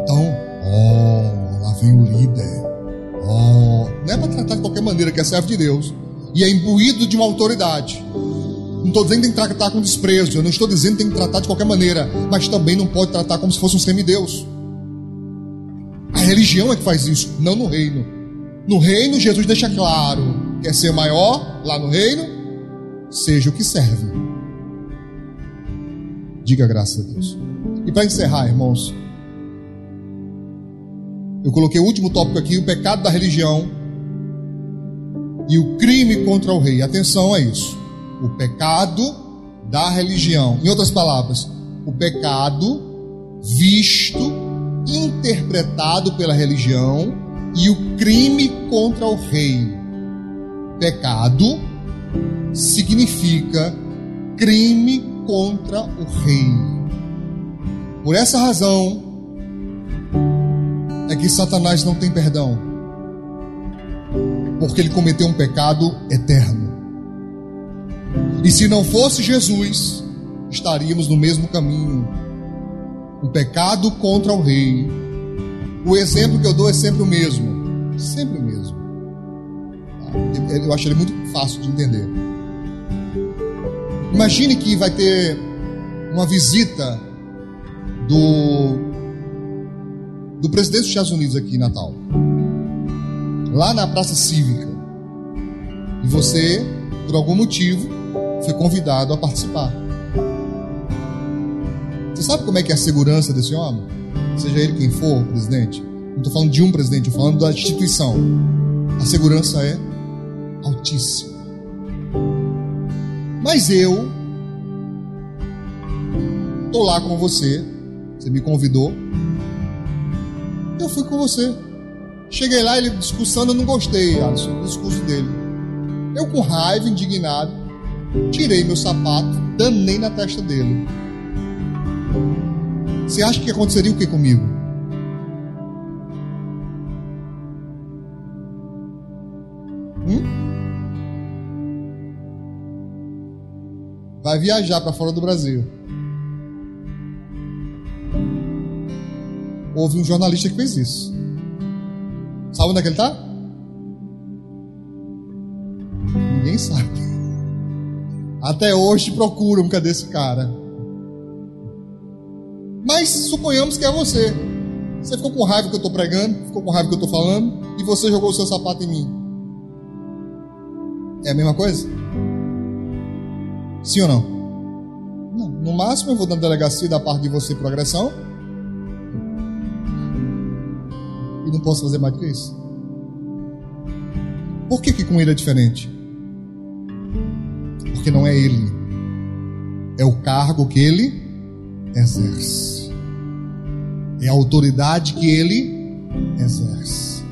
Então, oh, lá vem o líder. Oh, não é para tratar de qualquer maneira que é servo de Deus e é imbuído de uma autoridade. Não estou dizendo que tem que tratar com desprezo, eu não estou dizendo que tem que tratar de qualquer maneira, mas também não pode tratar como se fosse um semideus. A religião é que faz isso, não no reino. No reino, Jesus deixa claro: quer ser maior lá no reino, seja o que serve. Diga graças a Deus. E para encerrar, irmãos, eu coloquei o último tópico aqui: o pecado da religião e o crime contra o rei. Atenção a isso. O pecado da religião. Em outras palavras, o pecado visto, interpretado pela religião e o crime contra o rei. Pecado significa crime contra o rei. Por essa razão, é que Satanás não tem perdão, porque ele cometeu um pecado eterno. E se não fosse Jesus, estaríamos no mesmo caminho um pecado contra o rei. O exemplo que eu dou é sempre o mesmo, sempre o mesmo. Tá? Eu acho ele muito fácil de entender. Imagine que vai ter uma visita do do presidente dos Estados Unidos aqui em Natal, lá na Praça Cívica, e você por algum motivo, foi convidado a participar. Você sabe como é que é a segurança desse homem? Seja ele quem for, presidente. Não estou falando de um presidente, estou falando da instituição. A segurança é altíssima. Mas eu estou lá com você. Você me convidou. Eu fui com você. Cheguei lá, ele discussando, eu não gostei, Alisson, do discurso dele. Eu, com raiva, indignado, tirei meu sapato, danei na testa dele. Você acha que aconteceria o que comigo? Hum? Vai viajar para fora do Brasil. Houve um jornalista que fez isso. Sabe onde é que ele está? Ninguém sabe. Até hoje procuram cadê esse cara. Mas suponhamos que é você. Você ficou com raiva que eu estou pregando, ficou com raiva que eu estou falando, e você jogou o seu sapato em mim. É a mesma coisa? Sim ou não? não no máximo eu vou na delegacia da parte de você por agressão. E não posso fazer mais do que isso. Por que, que com ele é diferente? Porque não é ele. É o cargo que ele exerce. É a autoridade que ele exerce.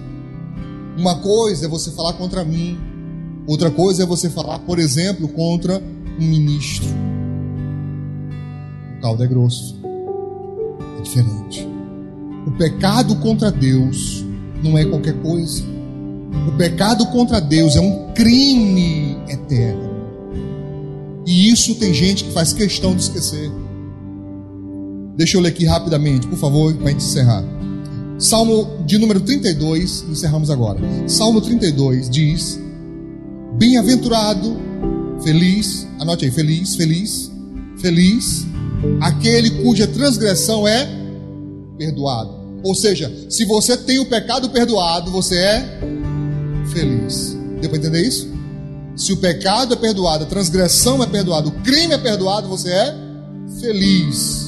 Uma coisa é você falar contra mim, outra coisa é você falar, por exemplo, contra um ministro. O caldo é grosso. É diferente. O pecado contra Deus não é qualquer coisa. O pecado contra Deus é um crime eterno. E isso tem gente que faz questão de esquecer. Deixa eu ler aqui rapidamente, por favor, para a gente encerrar. Salmo de número 32, encerramos agora. Salmo 32 diz: Bem-aventurado, feliz, anote aí, feliz, feliz, feliz, aquele cuja transgressão é perdoado. Ou seja, se você tem o pecado perdoado, você é feliz. Deu para entender isso? Se o pecado é perdoado, a transgressão é perdoada, o crime é perdoado, você é feliz.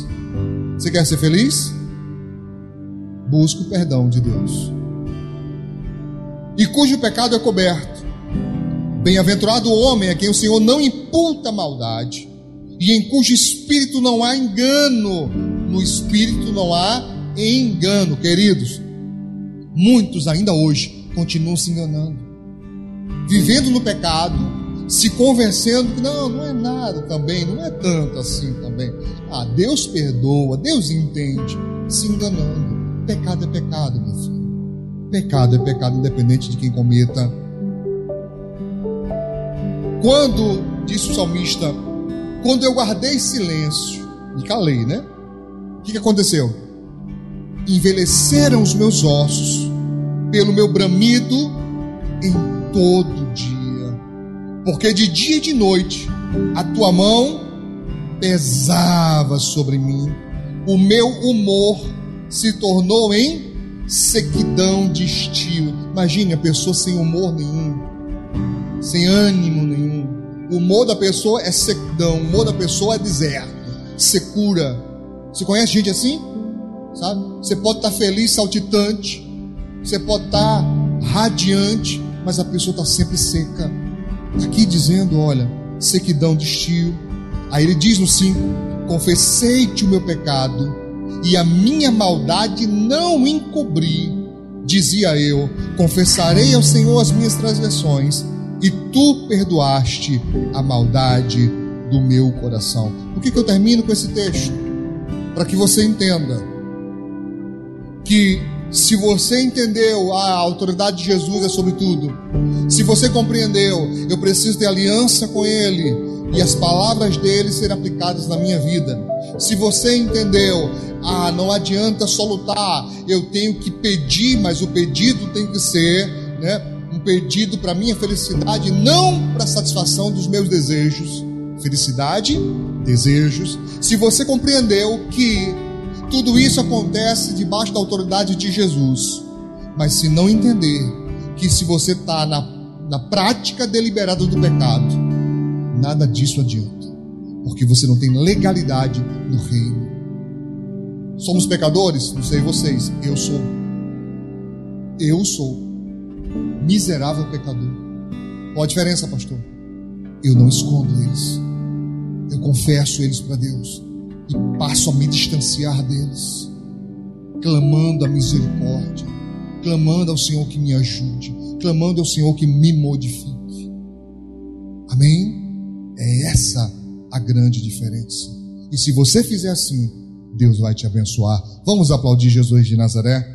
Você quer ser feliz? Busque o perdão de Deus. E cujo pecado é coberto. Bem-aventurado o homem a quem o Senhor não imputa maldade, e em cujo espírito não há engano. No espírito não há engano, queridos. Muitos ainda hoje continuam se enganando, vivendo no pecado, se convencendo que não, não é nada também, não é tanto assim também. Ah, Deus perdoa, Deus entende, se enganando. Pecado é pecado, meu filho. Pecado é pecado, independente de quem cometa. Quando, disse o salmista, quando eu guardei silêncio, me calei, né? O que, que aconteceu? Envelheceram os meus ossos pelo meu bramido em todo dia porque de dia e de noite a tua mão pesava sobre mim, o meu humor se tornou em sequidão de estio. Imagine a pessoa sem humor nenhum, sem ânimo nenhum. O humor da pessoa é sequidão, o humor da pessoa é deserto, secura. Você conhece gente assim? Sabe? Você pode estar feliz, saltitante, você pode estar radiante, mas a pessoa está sempre seca aqui dizendo: olha, sequidão de estio. Aí ele diz no 5: Confessei-te o meu pecado e a minha maldade não encobri. Dizia eu: Confessarei ao Senhor as minhas transgressões e tu perdoaste a maldade do meu coração. Por que, que eu termino com esse texto? Para que você entenda que se você entendeu a autoridade de Jesus é sobre tudo, se você compreendeu, eu preciso ter aliança com Ele e as palavras dele serem aplicadas na minha vida. Se você entendeu, ah, não adianta só lutar, eu tenho que pedir, mas o pedido tem que ser, né, um pedido para minha felicidade, não para satisfação dos meus desejos. Felicidade, desejos. Se você compreendeu que tudo isso acontece debaixo da autoridade de Jesus. Mas se não entender que se você está na, na prática deliberada do pecado, nada disso adianta, porque você não tem legalidade no reino. Somos pecadores? Não sei vocês, eu sou. Eu sou miserável pecador. Qual a diferença, pastor? Eu não escondo eles. Eu confesso eles para Deus e passo a me distanciar deles, clamando a misericórdia, clamando ao Senhor que me ajude, clamando ao Senhor que me modifique. Amém? É essa a grande diferença. E se você fizer assim, Deus vai te abençoar. Vamos aplaudir Jesus de Nazaré?